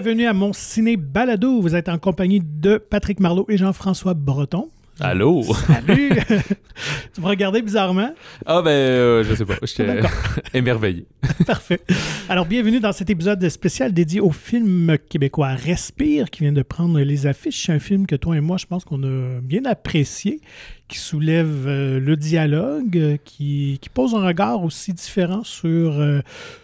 Bienvenue à mon ciné balado. Vous êtes en compagnie de Patrick Marlot et Jean-François Breton. Allô? Salut! tu me regardais bizarrement? Ah ben, euh, je sais pas, j'étais émerveillé. Parfait. Alors, bienvenue dans cet épisode spécial dédié au film québécois Respire, qui vient de prendre les affiches. C'est un film que toi et moi, je pense qu'on a bien apprécié, qui soulève euh, le dialogue, euh, qui, pose un regard aussi différent sur, euh,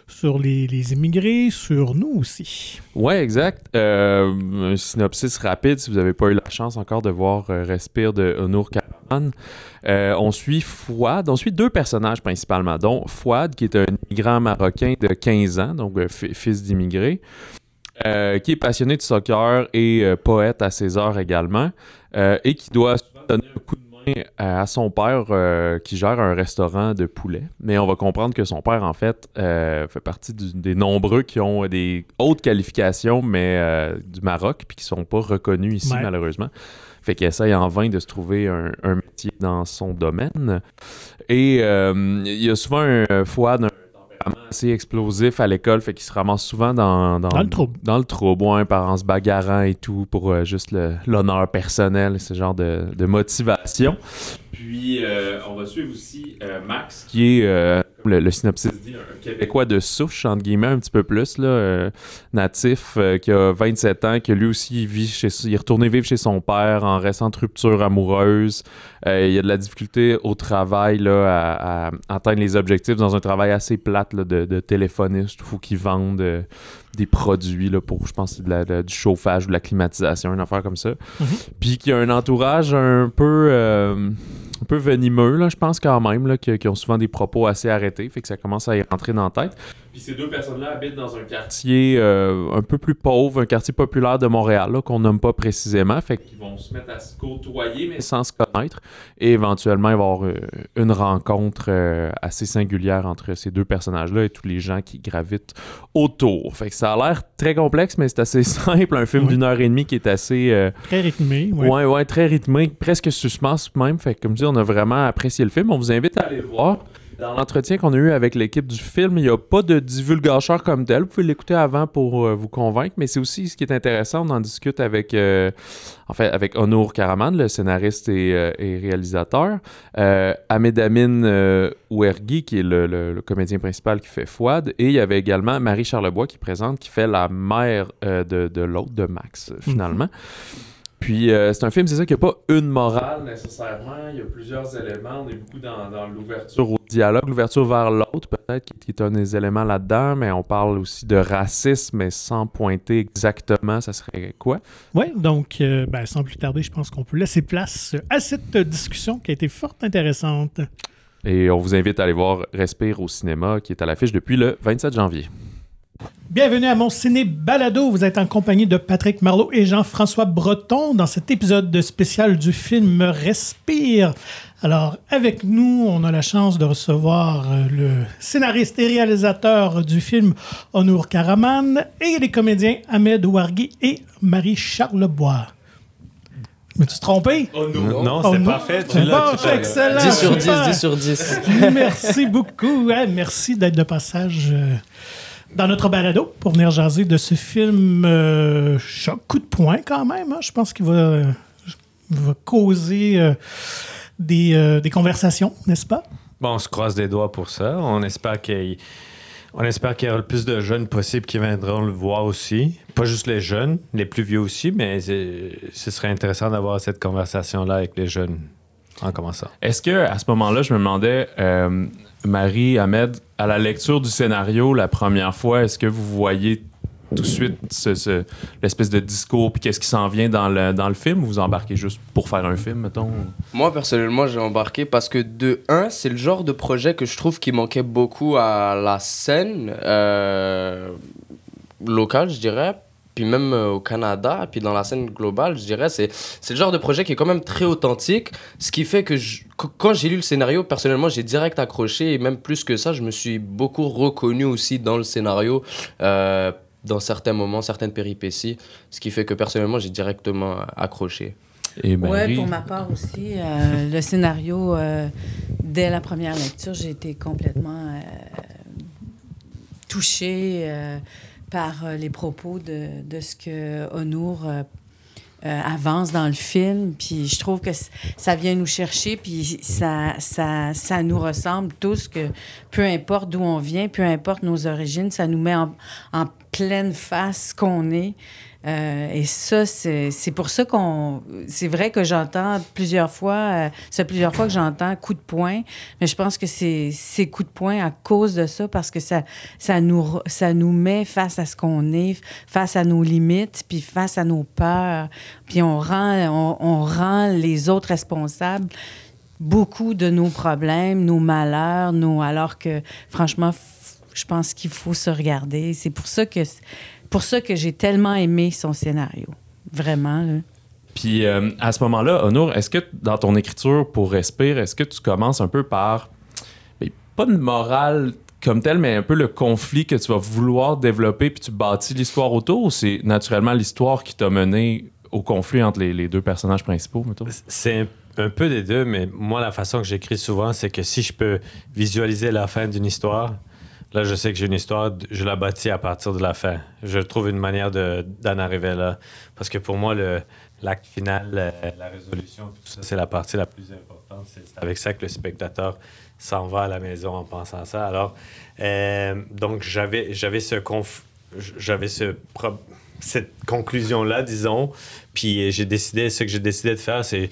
sur les, les, immigrés, sur nous aussi. Oui, exact. un synopsis rapide, si vous n'avez pas eu la chance encore de voir Respire de Honour Karaman. on suit Fouad, on suit deux personnages principalement, dont Fouad, qui est un immigrant marocain de 15 ans, donc fils d'immigré. qui est passionné de soccer et poète à ses heures également, et qui doit donner un coup de à son père euh, qui gère un restaurant de poulet. Mais on va comprendre que son père, en fait, euh, fait partie des nombreux qui ont des hautes qualifications, mais euh, du Maroc, puis qui sont pas reconnus ici, malheureusement. Fait qu'il essaye en vain de se trouver un, métier dans son domaine. Et il y a souvent un foie d'un assez explosif à l'école, fait qu'il se ramasse souvent dans, dans, le trouble. Dans le trouble, ouais, par en se bagarrant et tout pour euh, juste l'honneur personnel, ce genre de, de motivation. Puis, euh, on va suivre aussi euh, Max, qui est le, synopsis dit, un Québécois de souche, entre guillemets, un petit peu plus, là, euh, natif, euh, qui a 27 ans, qui lui aussi vit chez, il est retourné vivre chez son père en récente rupture amoureuse. Euh, il y a de la difficulté au travail là, à, atteindre les objectifs dans un travail assez plate de, de, téléphoniste. Il faut qu'il vende des produits là, pour, je pense, de du chauffage ou de la climatisation, une affaire comme ça. Mm-hmm. Puis qui a un entourage un peu un peu venimeux, là, je pense quand même, là, qui, ont souvent des propos assez arrêtés, fait que ça commence à y rentrer dans la tête. Puis ces deux personnes-là habitent dans un quartier euh, un peu plus pauvre, un quartier populaire de Montréal, qu'on nomme pas précisément, fait qu'ils vont se mettre à se côtoyer, mais sans se connaître, et éventuellement il va y avoir euh, une rencontre euh, assez singulière entre ces deux personnages-là et tous les gens qui gravitent autour. Fait que ça a l'air très complexe, mais c'est assez simple, un film d'une heure et demie qui est assez... très rythmé, ouais. ouais. Ouais, très rythmé, presque suspense même, fait que comme je dis, on a vraiment apprécié le film, on vous invite à aller le voir. Dans l'entretien qu'on a eu avec l'équipe du film, il n'y a pas de divulgateur comme tel. Vous pouvez l'écouter avant pour euh, vous convaincre, mais c'est aussi ce qui est intéressant. On en discute avec, euh, en fait, avec Honour Karaman, le scénariste et, euh, réalisateur, Ahmed Amin Ouergui, qui est le, comédien principal qui fait Fouad, et il y avait également Marie Charlebois qui présente, qui fait la mère de, l'autre, de Max, finalement. Mhm. Puis euh, c'est un film, c'est ça, qu'il n'y a pas une morale nécessairement. Il y a plusieurs éléments. On est beaucoup dans, l'ouverture au dialogue, l'ouverture vers l'autre, peut-être, qui, est un des éléments là-dedans, mais on parle aussi de racisme, mais sans pointer exactement, ça serait quoi? Oui, donc, euh, ben, sans plus tarder, je pense qu'on peut laisser place à cette discussion qui a été fort intéressante. Et on vous invite à aller voir Respire au cinéma, qui est à l'affiche depuis le 27 janvier. Bienvenue à mon ciné balado. Vous êtes en compagnie de Patrick Marlot et Jean-François Breton dans cet épisode spécial du film Respire. Alors, avec nous, on a la chance de recevoir euh, le scénariste et réalisateur du film Honour Karaman et les comédiens Ahmed Ouargui et Marie Charlebois. Mais tu te trompé? Oh non, non c'est parfait. Tu l'as. excellent. 10 sur 10, 10 sur 10. merci beaucoup. merci d'être de passage. Euh, dans notre balado pour venir jaser de ce film euh, choc, coup de poing quand même. Hein. Je pense qu'il va, va, causer euh, des, euh, des, conversations, n'est-ce pas? Bon, on se croise les doigts pour ça. On espère qu'il espère qu'il y aura le plus de jeunes possible qui viendront le voir aussi. Pas juste les jeunes, les plus vieux aussi, mais ce serait intéressant d'avoir cette conversation-là avec les jeunes en commençant. Est-ce que à ce moment-là, je me demandais, Marie, Ahmed, à la lecture du scénario la première fois, est-ce que vous voyez tout de suite ce, l'espèce de discours puis qu'est-ce qui s'en vient dans le, dans le film ou vous embarquez juste pour faire un film, mettons? Moi, personnellement, j'ai embarqué parce que de un, c'est le genre de projet que je trouve qui manquait beaucoup à la scène euh, locale, je dirais puis même euh, au Canada, puis dans la scène globale, je dirais, c'est, c'est le genre de projet qui est quand même très authentique, ce qui fait que quand j'ai lu le scénario, personnellement, j'ai direct accroché, et même plus que ça, je me suis beaucoup reconnu aussi dans le scénario, euh, dans certains moments, certaines péripéties, ce qui fait que personnellement, j'ai directement accroché. Et ouais, pour ma part aussi, euh, le scénario, dès la première lecture, j'ai été complètement touchée par euh, les propos de, de ce que Honour euh, euh, avance dans le film. Puis je trouve que ça vient nous chercher, puis ça, ça, ça nous ressemble tous, que peu importe d'où on vient, peu importe nos origines, ça nous met en, en pleine face ce qu'on est. Euh, et ça, c'est pour ça qu'on. C'est vrai que j'entends plusieurs fois, euh, c'est plusieurs fois que j'entends coup de poing, mais je pense que c'est coup de poing à cause de ça, parce que ça, ça, nous, ça nous met face à ce qu'on est, face à nos limites, puis face à nos peurs, puis on rend, on, rend les autres responsables beaucoup de nos problèmes, nos malheurs, nos, alors que franchement, je pense qu'il faut se regarder. C'est pour ça que pour ça que j'ai tellement aimé son scénario. Vraiment. Là. Puis euh, à ce moment-là, Honour, est-ce que dans ton écriture pour Respire, est-ce que tu commences un peu par, pas de morale comme telle, mais un peu le conflit que tu vas vouloir développer, puis tu bâtis l'histoire autour, ou c'est naturellement l'histoire qui t'a mené au conflit entre les, les deux personnages principaux, mettons? C'est un, un peu des deux, mais moi, la façon que j'écris souvent, c'est que si je peux visualiser la fin d'une histoire, là, je sais que j'ai une histoire, je la bâtis à partir de la fin. Je trouve une manière de- d'en arriver là. Parce que pour moi, l'acte final, euh, la résolution, tout ça, c'est la partie la plus importante. C'est avec ça que le spectateur s'en va à la maison en pensant à ça. Alors, euh, donc, j'avais, ce conf- j'avais ce cette conclusion-là, disons. Puis euh, j'ai décidé, ce que j'ai décidé de faire, c'est.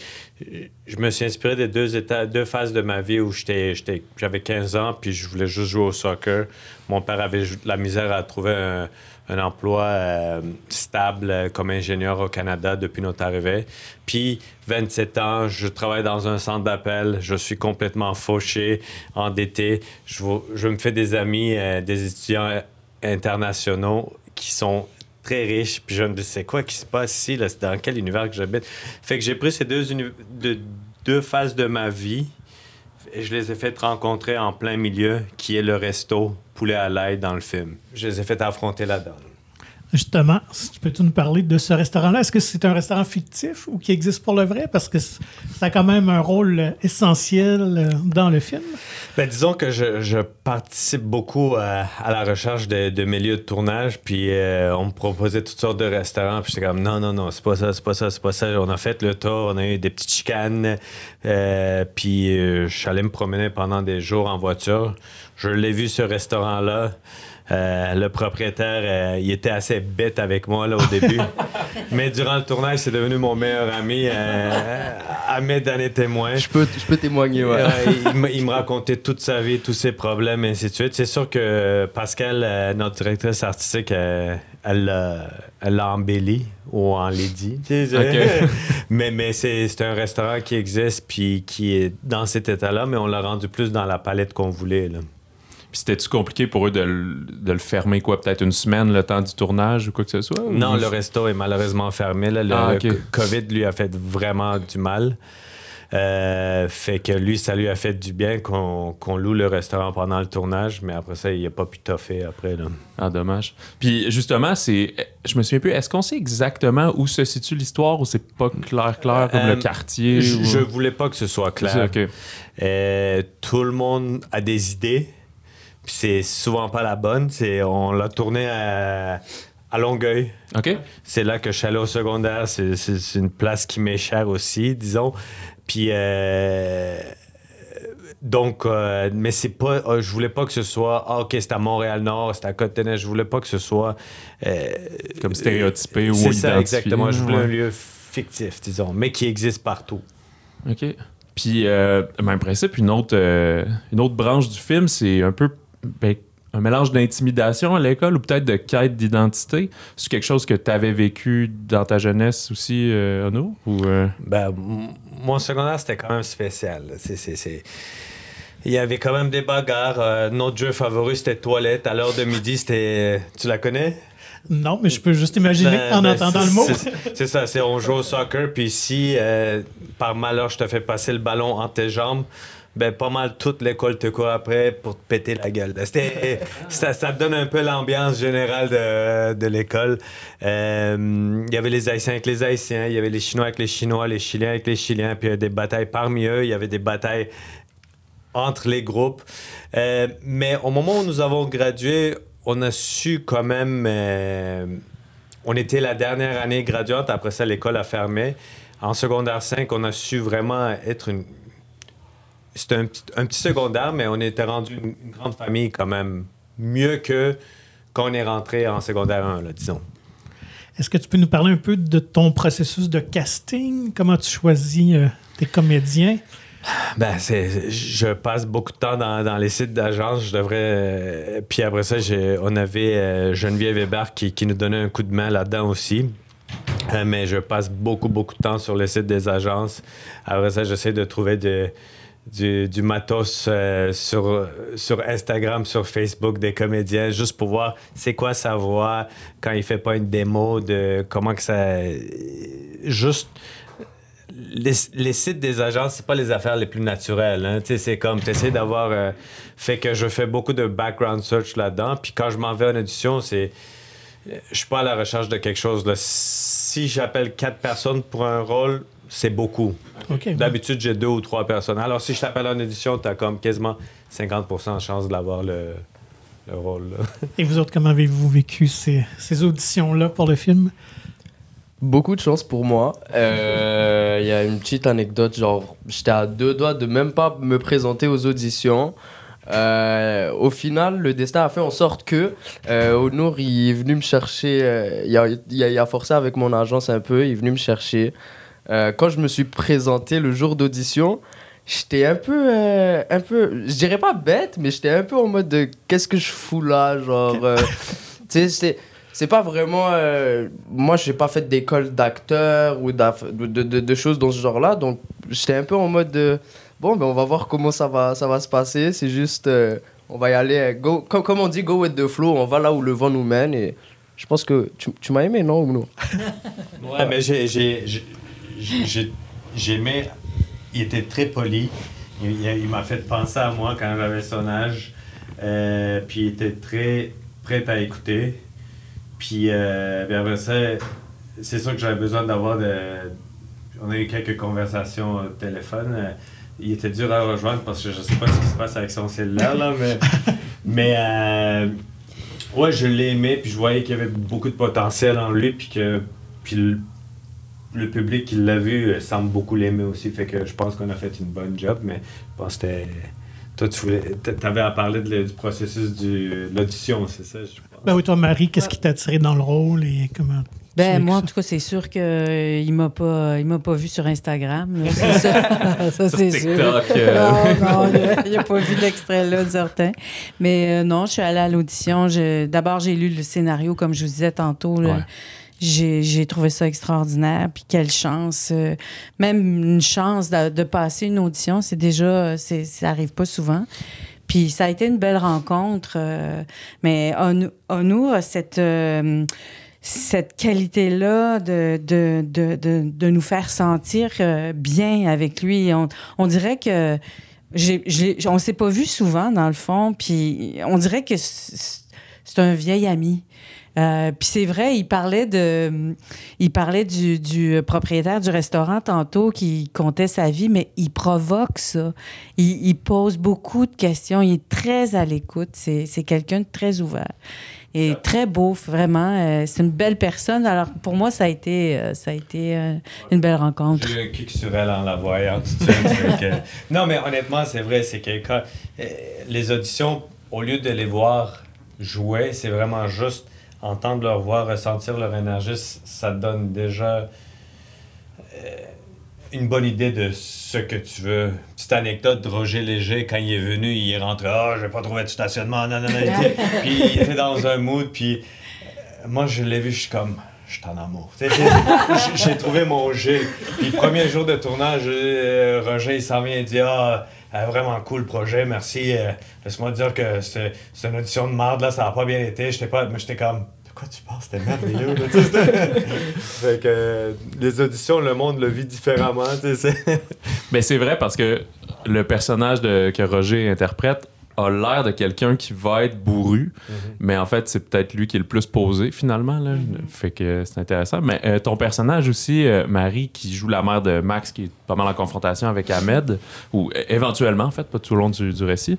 Je me suis inspiré des deux, états, deux phases de ma vie où j'avais 15 ans, puis je voulais juste jouer au soccer. Mon père avait la misère à trouver un, un emploi euh, stable euh, comme ingénieur au Canada depuis notre arrivée. Puis, 27 ans, je travaille dans un centre d'appel. Je suis complètement fauché, endetté. Je, je me fais des amis, des étudiants internationaux qui sont très riches. Puis je me dis, c'est quoi qui se passe ici? là? C'est dans quel univers que j'habite? Fait que j'ai pris ces deux, deux phases de ma vie et je les ai fait rencontrer en plein milieu, qui est le resto Poulet à l'ail dans le film. Je les ai fait affronter là-dedans. Justement, peux-tu nous parler de ce restaurant-là? Est-ce que c'est un restaurant fictif ou qui existe pour le vrai? Parce que ça a quand même un rôle euh, essentiel euh, dans le film. Ben, disons que je, participe beaucoup à, à la recherche de, de mes lieux de tournage, puis euh, on me proposait toutes sortes de restaurants, puis j'étais comme non, non, non, c'est pas ça, c'est pas ça, c'est pas ça. On a fait le tour, on a eu des petites chicanes, euh, puis euh, je suis allé me promener pendant des jours en voiture. Je l'ai vu, ce restaurant-là. Euh, le propriétaire, euh, il était assez bête avec moi là, au début. Mais durant le tournage, c'est devenu mon meilleur ami. Euh, Ahmed en est témoin. Je peux, je peux témoigner, ouais. Euh, il, me- il me racontait toute sa vie, tous ses problèmes, et ainsi de suite. C'est sûr que Pascal, euh, notre directrice artistique, euh, elle l'a elle embelli ou en lady. tu sais, Ok. mais mais c'est c'est un restaurant qui existe puis qui est dans cet état-là, mais on l'a rendu plus dans la palette qu'on voulait. Là. Puis c'était-tu compliqué pour eux de, le- de le fermer, quoi, peut-être une semaine, le temps du tournage ou quoi que ce soit? ou- Non, le resto est malheureusement fermé. Là. Le, Ah. COVID lui a fait vraiment du mal. Euh, fait que lui, ça lui a fait du bien qu'on loue le restaurant pendant le tournage, mais après ça, il n'a pas pu toffer après. Là. Ah, dommage. Puis justement, c'est. Je me souviens plus, est-ce qu'on sait exactement où se situe l'histoire ou c'est pas clair, clair comme Euh, le quartier? Je, ou- je voulais pas que ce soit clair. Euh, tout le monde a des idées, c'est souvent pas la bonne. C'est, on l'a tourné à, à Longueuil. Ok. C'est là que je suis allé au secondaire. C'est, une place qui m'est chère aussi, disons. Puis, euh, donc, euh, mais c'est pas. euh, je voulais pas que ce soit. Ah, ok, c'est à Montréal-Nord, c'est à Côte-Tenay. Je voulais pas que ce soit. euh, Comme stéréotypé ou c'est ça, exactement. Je voulais ouais. un lieu fictif, disons, mais qui existe partout. OK. Puis, même principe, une autre, une autre branche du film, c'est un peu ben, un mélange d'intimidation à l'école ou peut-être de quête d'identité? C'est quelque chose que tu avais vécu dans ta jeunesse aussi, euh, Ono? Ou, euh, Ben, mon secondaire, c'était quand même spécial. C'est, c'est, c'est- Il y avait quand même des bagarres. Euh, notre jeu favori, c'était Toilette. À l'heure de midi, c'était... Tu la connais? Non, mais je peux juste imaginer Ben, en ben, entendant le mot. C'est, c'est ça, c'est on joue au soccer, puis si, euh, par malheur, je te fais passer le ballon entre tes jambes, ben, pas mal toute l'école te court après pour te péter la gueule. C'était, ça, ça te donne un peu l'ambiance générale de, de l'école. Euh, Il y avait les Haïtiens avec les Haïtiens, il y avait les Chinois avec les Chinois, les Chiliens avec les Chiliens, puis il y avait des batailles parmi eux, il y avait des batailles entre les groupes. Euh, mais au moment où nous avons gradué, on a su quand même. euh, on était la dernière année graduante, après ça, l'école a fermé. En secondaire 5, on a su vraiment être une. C'était un petit, un petit secondaire, mais on était rendu une, une grande famille quand même. Mieux que quand on est rentré en secondaire 1, là, disons. Est-ce que tu peux nous parler un peu de ton processus de casting? Comment tu choisis euh, tes comédiens? Ben, c'est, je passe beaucoup de temps dans, dans les sites d'agence. Je devrais. euh, puis après ça, j'ai- on avait euh, Geneviève Hébert qui, qui nous donnait un coup de main là-dedans aussi. Mais je passe beaucoup, beaucoup de temps sur le site des agences. Après ça, j'essaie de trouver de- du, du matos euh, sur, sur Instagram, sur Facebook des comédiens, juste pour voir c'est quoi sa voix quand il fait pas une démo, de comment que ça. Juste les, les sites des agences, c'est pas les affaires les plus naturelles. Hein. C'est comme, tu d'avoir. euh, fait que je fais beaucoup de background search là-dedans. Puis quand je m'en vais en audition, c'est. Je suis pas à la recherche de quelque chose. là. Si j'appelle quatre personnes pour un rôle, c'est beaucoup. D'habitude, j'ai deux ou trois personnes. Alors, si je t'appelle en audition, tu as comme quasiment 50% de chance de l'avoir le, le rôle. là. Et vous autres, comment avez-vous vécu ces, ces auditions-là pour le film? Beaucoup de chance pour moi. Euh, Il y a une petite anecdote, genre, j'étais à deux doigts de même pas me présenter aux auditions. Euh, au final, le destin a fait en sorte que euh, Honour, il est venu me chercher, euh, il, a, il, a, il a forcé avec mon agence un peu, il est venu me chercher. Euh, quand je me suis présenté le jour d'audition, j'étais un peu, euh, un peu, je dirais pas bête, mais j'étais un peu en mode de qu'est-ce que je fous là, genre, euh, tu sais, c'est c'est pas vraiment. euh, moi, j'ai pas fait d'école d'acteur ou de, de, de- de choses dans ce genre-là. Donc, j'étais un peu en mode de. Bon, ben, on va voir comment ça va, ça va se passer. C'est juste. euh, on va y aller. Go, comme, comme on dit, go with the flow. On va là où le vent nous mène. Et je pense que. Tu, tu m'as aimé, non ou non? Ouais, mais j'ai- j'ai j'ai- j'ai- j'ai aimé. Il était très poli. Il, m'a fait penser à moi quand j'avais son âge. Euh, puis il était très prêt à écouter. Puis, euh, puis après ça, c'est sûr que j'avais besoin d'avoir de. On a eu quelques conversations au téléphone. Euh, Il était dur à rejoindre parce que je sais pas ce qui se passe avec son cellulaire, là, mais. mais euh, ouais, je l'ai aimé, puis je voyais qu'il y avait beaucoup de potentiel en lui, puis que. Puis le, public qui l'a vu euh, semble beaucoup l'aimer aussi. Fait que je pense qu'on a fait une bonne job, mais je pense que c'était. Toi, tu voulais. T'avais à parler de le- du processus du- de l'audition, c'est ça, je pense. Ben oui, toi, Marie, qu'est-ce qui t'a attiré dans le rôle et comment? Ben, moi, en tout cas, c'est sûr qu'il ne m'a pas, il m'a pas vu sur Instagram. là, c'est ça, c'est sûr. TikTok. euh, Non, non, il n'a pas vu l'extrait là, certain. Mais euh, non, je suis allée à l'audition. Je- D'abord, j'ai lu le scénario, comme je vous disais tantôt. là. Ouais. J'ai trouvé ça extraordinaire. Puis quelle chance. euh, même une chance de, passer une audition, c'est déjà. Ça n'arrive pas souvent. Puis ça a été une belle rencontre. euh, mais Onu- Onu a cette. euh, cette qualité-là de, de, de, de, nous faire sentir bien avec lui. On, on dirait que j'ai, j'ai- on s'est pas vu souvent, dans le fond, puis on dirait que c'est un vieil ami. Euh, puis c'est vrai, il parlait de, il parlait du, du propriétaire du restaurant tantôt qui comptait sa vie, mais il provoque ça. Il, il pose beaucoup de questions. Il est très à l'écoute. C'est, c'est quelqu'un de très ouvert et très beau, vraiment. Euh, c'est une belle personne. Alors pour moi, ça a été, euh, ça a été une belle rencontre. J'ai kick sur elle en la voyant tout de suite. que- Non, mais honnêtement, c'est vrai, c'est que quand- euh, les auditions, au lieu de les voir jouer, c'est vraiment juste entendre leur voix, ressentir leur énergie, ça te donne déjà euh, une bonne idée de ce que tu veux. Petite anecdote de Roger Léger, quand il est venu, il est rentré, ah, j'ai pas trouvé de stationnement, non, non, non. Puis il était dans un mood, puis euh, moi, je l'ai vu, je suis comme, je suis en amour. J'ai trouvé mon G. Puis le premier jour de tournage, euh, Roger, il s'en vient et dit Ah, euh, vraiment cool le projet, merci. euh, Laisse-moi dire que c'est une audition de merde, là, ça n'a pas bien été. J'étais pas. Mais j'étais comme. De quoi tu parles? C'était merveilleux. là, tu sais, c'était- fait que euh, les auditions, le monde le vit différemment. tu sais, c'est- Mais c'est vrai parce que le personnage de, que Roger interprète a l'air de quelqu'un qui va être bourru, mais en fait, c'est peut-être lui qui est le plus posé finalement. Là. Fait que c'est intéressant. Mais euh, ton personnage aussi, euh, Marie, qui joue la mère de Max, qui est pas mal en confrontation avec Ahmed, ou euh, éventuellement, en fait, pas tout au long du, du récit.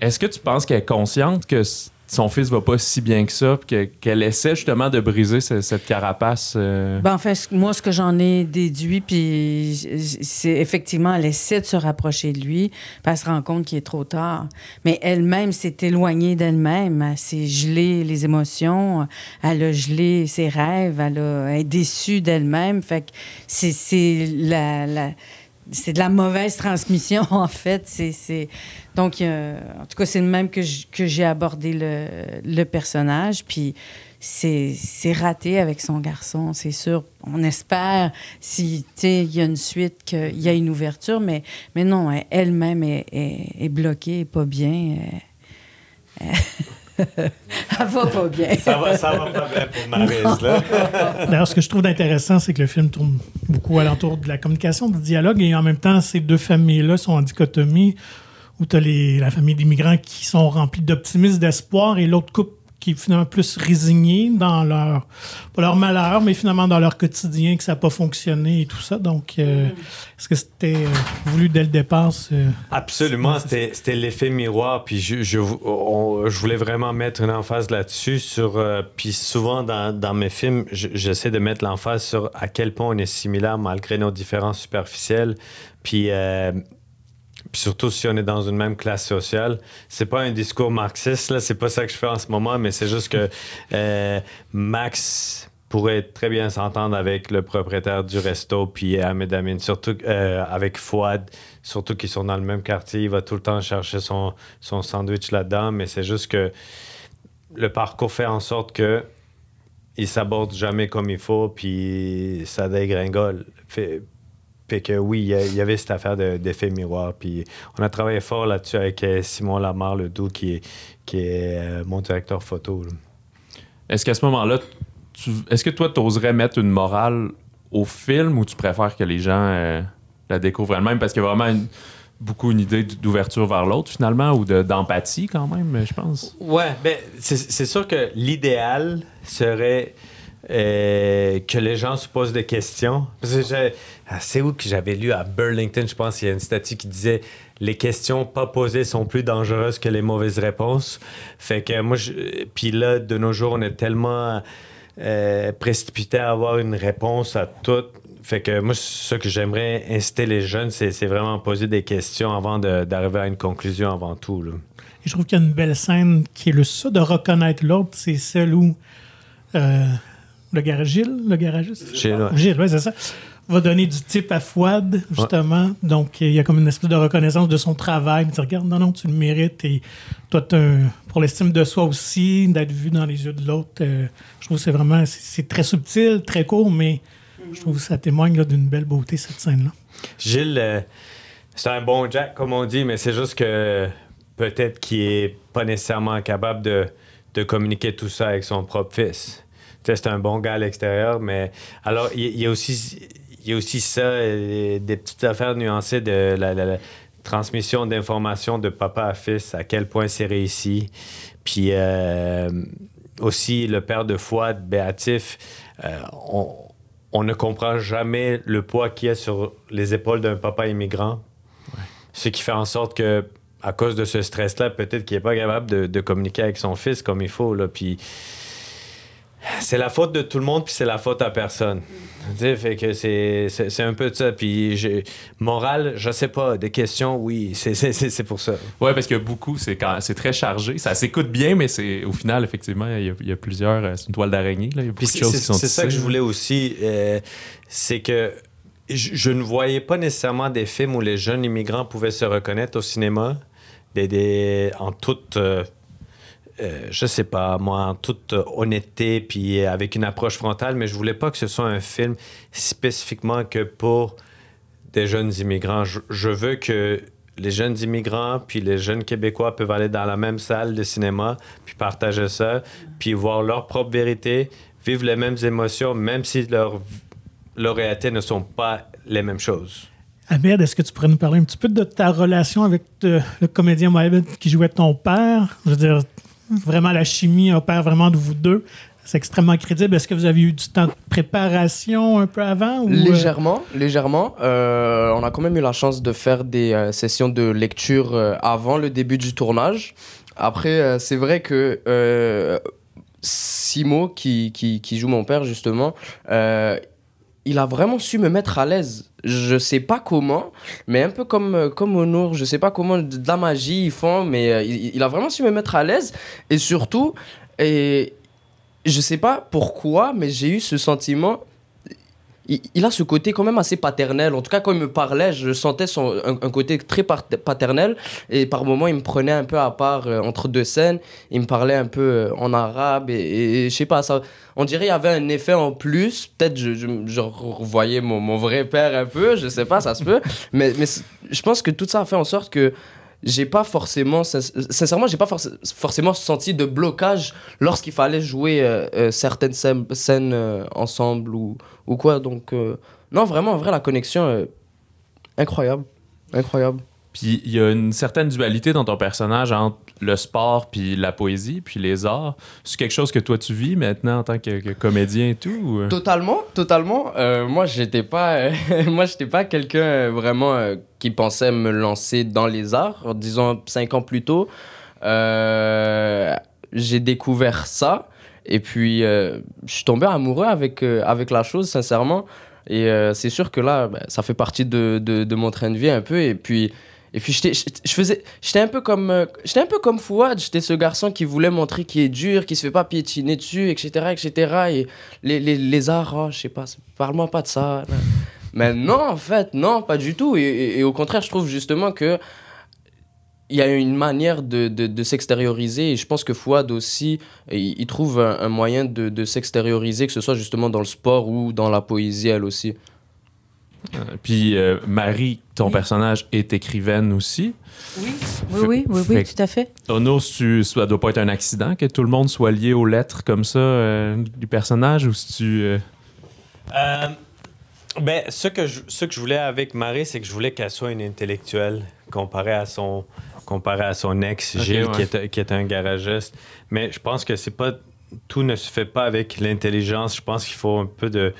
Est-ce que tu penses qu'elle est consciente que son fils va pas si bien que ça, puis que- qu'elle essaie justement de briser ce- cette carapace. euh, Ben, en fait, moi, ce que j'en ai déduit, puis c'est effectivement, elle essaie de se rapprocher de lui, puis elle se rend compte qu'il est trop tard. Mais elle-même s'est éloignée d'elle-même. Elle s'est gelée les émotions, elle a gelé ses rêves, elle, a, elle est déçue d'elle-même. Fait que c'est- la c'est de la mauvaise transmission, en fait. Donc, euh, en tout cas, c'est le même que, j'ai abordé le, le personnage. Puis, c'est, raté avec son garçon, c'est sûr. On espère, si il y a une suite, qu'il y a une ouverture, mais, mais non, elle- elle-même est, est, bloquée, pas bien. elle va pas bien. Ça va, ça va pas bien pour Maryse, là. D'ailleurs, ce que je trouve intéressant, c'est que le film tourne beaucoup alentour de la communication, du dialogue, et en même temps, ces deux familles-là sont en dichotomie, où tu as la famille d'immigrants qui sont remplis d'optimisme, d'espoir, et l'autre couple qui est finalement plus résigné dans leur, pas leur malheur, mais finalement dans leur quotidien, que ça n'a pas fonctionné et tout ça. Donc, euh, est-ce que c'était euh, voulu dès le départ? Absolument, c'était l'effet miroir. Puis je, je, on- je voulais vraiment mettre une emphase là-dessus. Sur, euh, puis souvent dans, dans mes films, je- j'essaie de mettre l'emphase sur à quel point on est similaires malgré nos différences superficielles. Puis, euh, surtout si on est dans une même classe sociale. C'est pas un discours marxiste, là, c'est pas ça que je fais en ce moment, mais c'est juste que euh, Max pourrait très bien s'entendre avec le propriétaire du resto, puis Ahmed Amin, surtout euh, avec Fouad, surtout qu'ils sont dans le même quartier. Il va tout le temps chercher son, son sandwich là-dedans, mais c'est juste que le parcours fait en sorte que il s'aborde jamais comme il faut, puis ça dégringole. Fait que oui, il y avait cette affaire de- d'effet miroir. Puis on a travaillé fort là-dessus avec euh, Simon Lamar, le doux, qui est, qui est euh, mon directeur photo. là. Est-ce qu'à ce moment-là, tu- est-ce que toi, tu oserais mettre une morale au film ou tu préfères que les gens euh, la découvrent elles-mêmes? Parce qu'il y a vraiment une- beaucoup une idée d'ouverture vers l'autre, finalement, ou de- d'empathie, quand même, je pense. Ouais, ben, c'est c'est sûr que l'idéal serait euh, que les gens se posent des questions. Ah, c'est où que j'avais lu à Burlington, je pense, il y a une statue qui disait les questions pas posées sont plus dangereuses que les mauvaises réponses. Fait que moi, puis là, de nos jours, on est tellement euh, précipité à avoir une réponse à tout. Fait que moi, ce que j'aimerais inciter les jeunes, c'est vraiment poser des questions avant d'arriver à une conclusion avant tout. Je trouve qu'il y a une belle scène qui est le ça de reconnaître l'autre, c'est celle où euh, le garage Gilles, le garagiste. Gilles, ouais. Gilles, ouais, c'est ça. Va donner du type à Fouad, justement. Donc, il y a comme une espèce de reconnaissance de son travail. Il dit, regarde, non, non, tu le mérites. Et toi, un- pour l'estime de soi aussi, d'être vu dans les yeux de l'autre, euh, je trouve que c'est vraiment, c'est- très subtil, très court, mais je trouve que ça témoigne d'une belle beauté, cette scène-là. Gilles, euh, c'est un bon Jack, comme on dit, mais c'est juste que peut-être qu'il est pas nécessairement capable de, de communiquer tout ça avec son propre fils. C'est un bon gars à l'extérieur, mais alors, il y, a aussi, il y a aussi ça, euh, des petites affaires nuancées de la, la- la transmission d'informations de papa à fils, à quel point c'est réussi. Puis euh, aussi, le père de Fouad, Béatif, euh, on, on ne comprend jamais le poids qu'il y a sur les épaules d'un papa immigrant. Ce qui fait en sorte que, à cause de ce stress-là, peut-être qu'il n'est pas capable de, de communiquer avec son fils comme il faut. Là. Puis c'est la faute de tout le monde, puis c'est la faute à personne. Tu sais, fait que c'est, un peu de ça. Puis morale, je sais pas. Des questions, oui, c'est, pour ça. Ouais, parce que beaucoup, c'est très chargé. Ça s'écoute bien, mais c'est au final, effectivement, il y a, il y a plusieurs. euh, C'est une toile d'araignée. Il y a beaucoup de choses qui sont c'est ça que je voulais aussi. euh, c'est que je, je ne voyais pas nécessairement des films où les jeunes immigrants pouvaient se reconnaître au cinéma, des, des- en toute. euh, euh, je sais pas, moi, en toute euh, honnêteté, puis euh, avec une approche frontale, mais je voulais pas que ce soit un film spécifiquement que pour des jeunes immigrants. Je, veux que les jeunes immigrants puis les jeunes Québécois peuvent aller dans la même salle de cinéma, puis partager ça, puis voir leur propre vérité, vivre les mêmes émotions, même si leurs leurs réalités ne sont pas les mêmes choses. Ahmed, est-ce que tu pourrais nous parler un petit peu de ta relation avec le comédien Mohamed qui jouait ton père? Je veux dire, vraiment, la chimie opère vraiment de vous deux. C'est extrêmement crédible. Est-ce que vous avez eu du temps de préparation un peu avant? Euh, Légèrement, légèrement. Euh, on a quand même eu la chance de faire des euh, sessions de lecture avant le début du tournage. Après, c'est vrai que Simo, qui, qui, joue mon père, justement, il a vraiment su me mettre à l'aise. Je sais pas comment, mais un peu comme, euh, comme Honor, je sais pas comment de la magie ils font, mais euh, il, il a vraiment su me mettre à l'aise. Et surtout, et je sais pas pourquoi, mais j'ai eu ce sentiment. Il, a ce côté quand même assez paternel. En tout cas, quand il me parlait, je sentais son, un, côté très paternel. Et par moments, il me prenait un peu à part euh, entre deux scènes. Il me parlait un peu euh, en arabe. Et, et- je sais pas, ça, on dirait qu'il y avait un effet en plus. Peut-être je, je, je revoyais mon, mon vrai père un peu. Je sais pas, ça se peut. mais mais je pense que tout ça a fait en sorte que j'ai pas forcément sin- sincèrement j'ai pas forc- forcément senti de blocage lorsqu'il fallait jouer euh, euh, certaines scènes, euh, ensemble ou, ou quoi. Donc non vraiment en vrai la connexion incroyable. Incroyable Puis il y a une certaine dualité dans ton personnage entre le sport puis la poésie puis les arts. C'est quelque chose que toi tu vis maintenant en tant que, comédien et tout ou? Totalement, totalement. Euh, moi, j'étais pas, pas quelqu'un euh, vraiment euh, qui pensait me lancer dans les arts. Disons cinq ans plus tôt, j'ai découvert ça et puis je suis tombé amoureux avec avec la chose, sincèrement. Et c'est sûr que là, ben, ça fait partie de, de, de mon train de vie un peu. Et puis, et puis j'étais, je faisais, j'étais un peu comme, euh, j'étais un peu comme Fouad. J'étais ce garçon qui voulait montrer qu'il est dur, qui se fait pas piétiner dessus, etc., etc. Et les, les, les arts, oh, je sais pas, parle-moi pas de ça. là. Mais non, en fait, non, pas du tout. Et, et- au contraire, je trouve justement que il y a une manière de, de, s'extérioriser et je pense que Fouad aussi, il, il trouve un, un moyen de, de s'extérioriser, que ce soit justement dans le sport ou dans la poésie, elle aussi. Puis euh, Marie, ton Oui. personnage, est écrivaine aussi. Oui, oui, oui, oui, tout à fait. Ono, tu, ça doit pas être un accident que tout le monde soit lié aux lettres comme ça euh, du personnage ou si tu. euh, Euh, ben, ce que, je, ce que je voulais avec Marie, c'est que je voulais qu'elle soit une intellectuelle comparée à son, comparé à son ex, Ok, Gilles, ouais. qui, est, qui est un garagiste. Mais je pense que c'est pas tout ne se fait pas avec l'intelligence. Je pense qu'il faut un peu de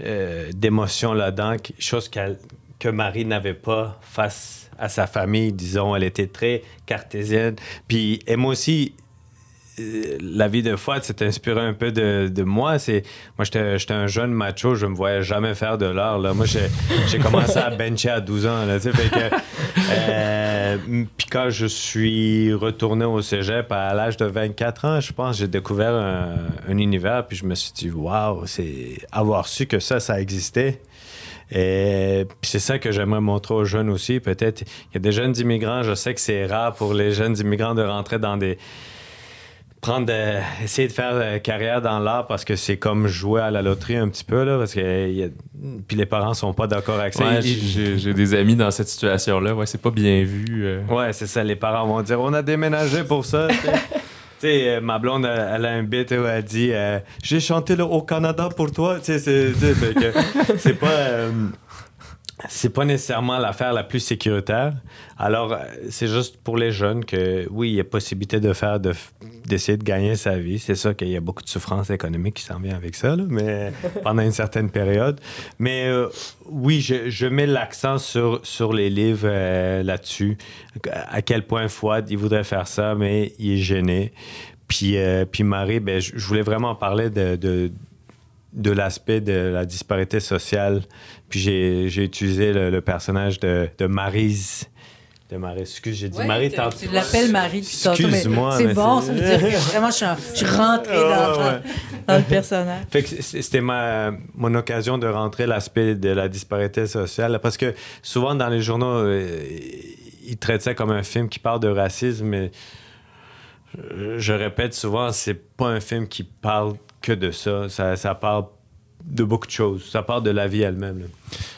euh, d'émotion là-dedans, chose que Marie n'avait pas face à sa famille, disons. Elle était très cartésienne. Puis, moi aussi, la vie de Fouad s'est inspirée un peu de, de moi. C'est moi, j'étais j'étais un jeune macho, je me voyais jamais faire de l'art. là. Moi, j'ai commencé à bencher à 12 ans. Là, tu sais, fait que, euh, puis quand je suis retourné au cégep à l'âge de 24 ans, je pense, j'ai découvert un, un univers, puis je me suis dit, waouh, c'est avoir su que ça, ça existait. Et puis c'est ça que j'aimerais montrer aux jeunes aussi. Peut-être, il y a des jeunes immigrants, je sais que c'est rare pour les jeunes immigrants de rentrer dans des prendre de- essayer de faire euh, carrière dans l'art parce que c'est comme jouer à la loterie un petit peu là parce que il y a- puis les parents sont pas d'accord avec ça ouais, j'ai des amis dans cette situation-là. Ouais, c'est pas bien vu. euh. Ouais, c'est ça. Les parents vont dire on a déménagé pour ça. tu sais. Euh, ma blonde, elle, elle a un bit où elle dit euh, J'ai chanté le- au Canada pour toi. Tu sais, c'est pas. euh, c'est pas nécessairement l'affaire la plus sécuritaire. Alors, euh, c'est juste pour les jeunes que, oui, il y a possibilité de faire, de d'essayer de gagner sa vie. C'est sûr qu'il y a beaucoup de souffrance économique qui s'en vient avec ça, là, mais pendant une certaine période. Mais euh, oui, je, je mets l'accent sur, sur les livres euh, là-dessus. À quel point Fouad, il voudrait faire ça, mais il est gêné. Puis, euh, puis Marie, ben, je je voulais vraiment parler de, de, de l'aspect de la disparité sociale. Puis j'ai utilisé le, le personnage de, de Maryse. De Marie, excuse, j'ai dit Ouais, Marie tu- tantôt. Tu l'appelles Marie depuis tantôt, mais Excuse-moi, C'est bon, c'est- ça veut dire que vraiment, je suis, en- je suis rentrée dans, Ouais, dans le personnage. Fait que c- c'était ma, mon occasion de rentrer l'aspect de la disparité sociale. Parce que souvent dans les journaux, euh, ils traitent ça comme un film qui parle de racisme, mais je, je répète souvent, c'est pas un film qui parle que de ça. Ça, parle de beaucoup de choses. Ça parle de la vie elle-même.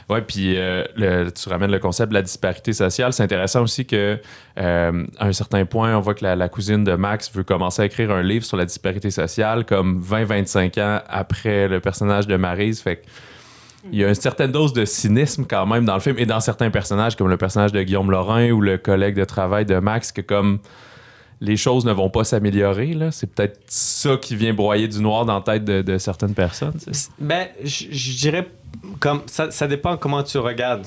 Ouais, puis euh, tu ramènes le concept de la disparité sociale. C'est intéressant aussi que euh, à un certain point, on voit que la, cousine de Max veut commencer à écrire un livre sur la disparité sociale, comme 20-25 ans après le personnage de Maryse. Fait il y a une certaine dose de cynisme quand même dans le film et dans certains personnages, comme le personnage de Guillaume Laurin ou le collègue de travail de Max, que comme les choses ne vont pas s'améliorer, là, c'est peut-être ça qui vient broyer du noir dans la tête de, de certaines personnes. tu sais. Ben, je dirais comme ça, ça dépend comment tu regardes.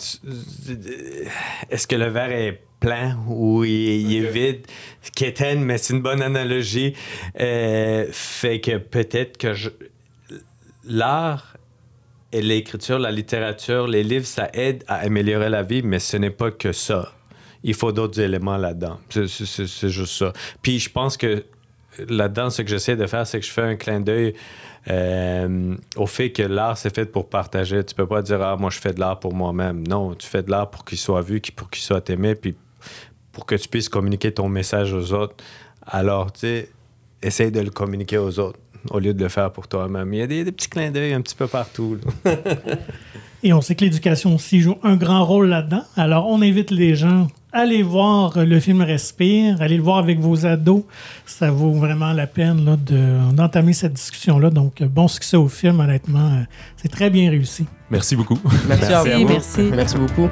Est-ce que le verre est plein ou il, il est vide? Kéten, mais c'est une bonne analogie. Euh, fait que peut-être que je- l'art et l'écriture, la littérature, les livres, ça aide à améliorer la vie, mais ce n'est pas que ça. Il faut d'autres éléments là-dedans. C'est- juste ça. Puis je pense que là-dedans, ce que j'essaie de faire, c'est que je fais un clin d'œil euh, au fait que l'art, c'est fait pour partager. Tu peux pas dire, ah, moi, je fais de l'art pour moi-même. Non, tu fais de l'art pour qu'il soit vu, pour qu'il soit aimé, puis pour que tu puisses communiquer ton message aux autres. Alors, tu sais, essaye de le communiquer aux autres au lieu de le faire pour toi-même. Il y a des petits clins d'œil un petit peu partout. Et on sait que l'éducation aussi joue un grand rôle là-dedans. Alors, on invite les gens à aller voir le film Respire, allez le voir avec vos ados. Ça vaut vraiment la peine là, de- d'entamer cette discussion-là. Donc, bon succès au film, honnêtement. euh, C'est très bien réussi. Merci beaucoup. Merci, à Merci, vous. merci. Merci beaucoup.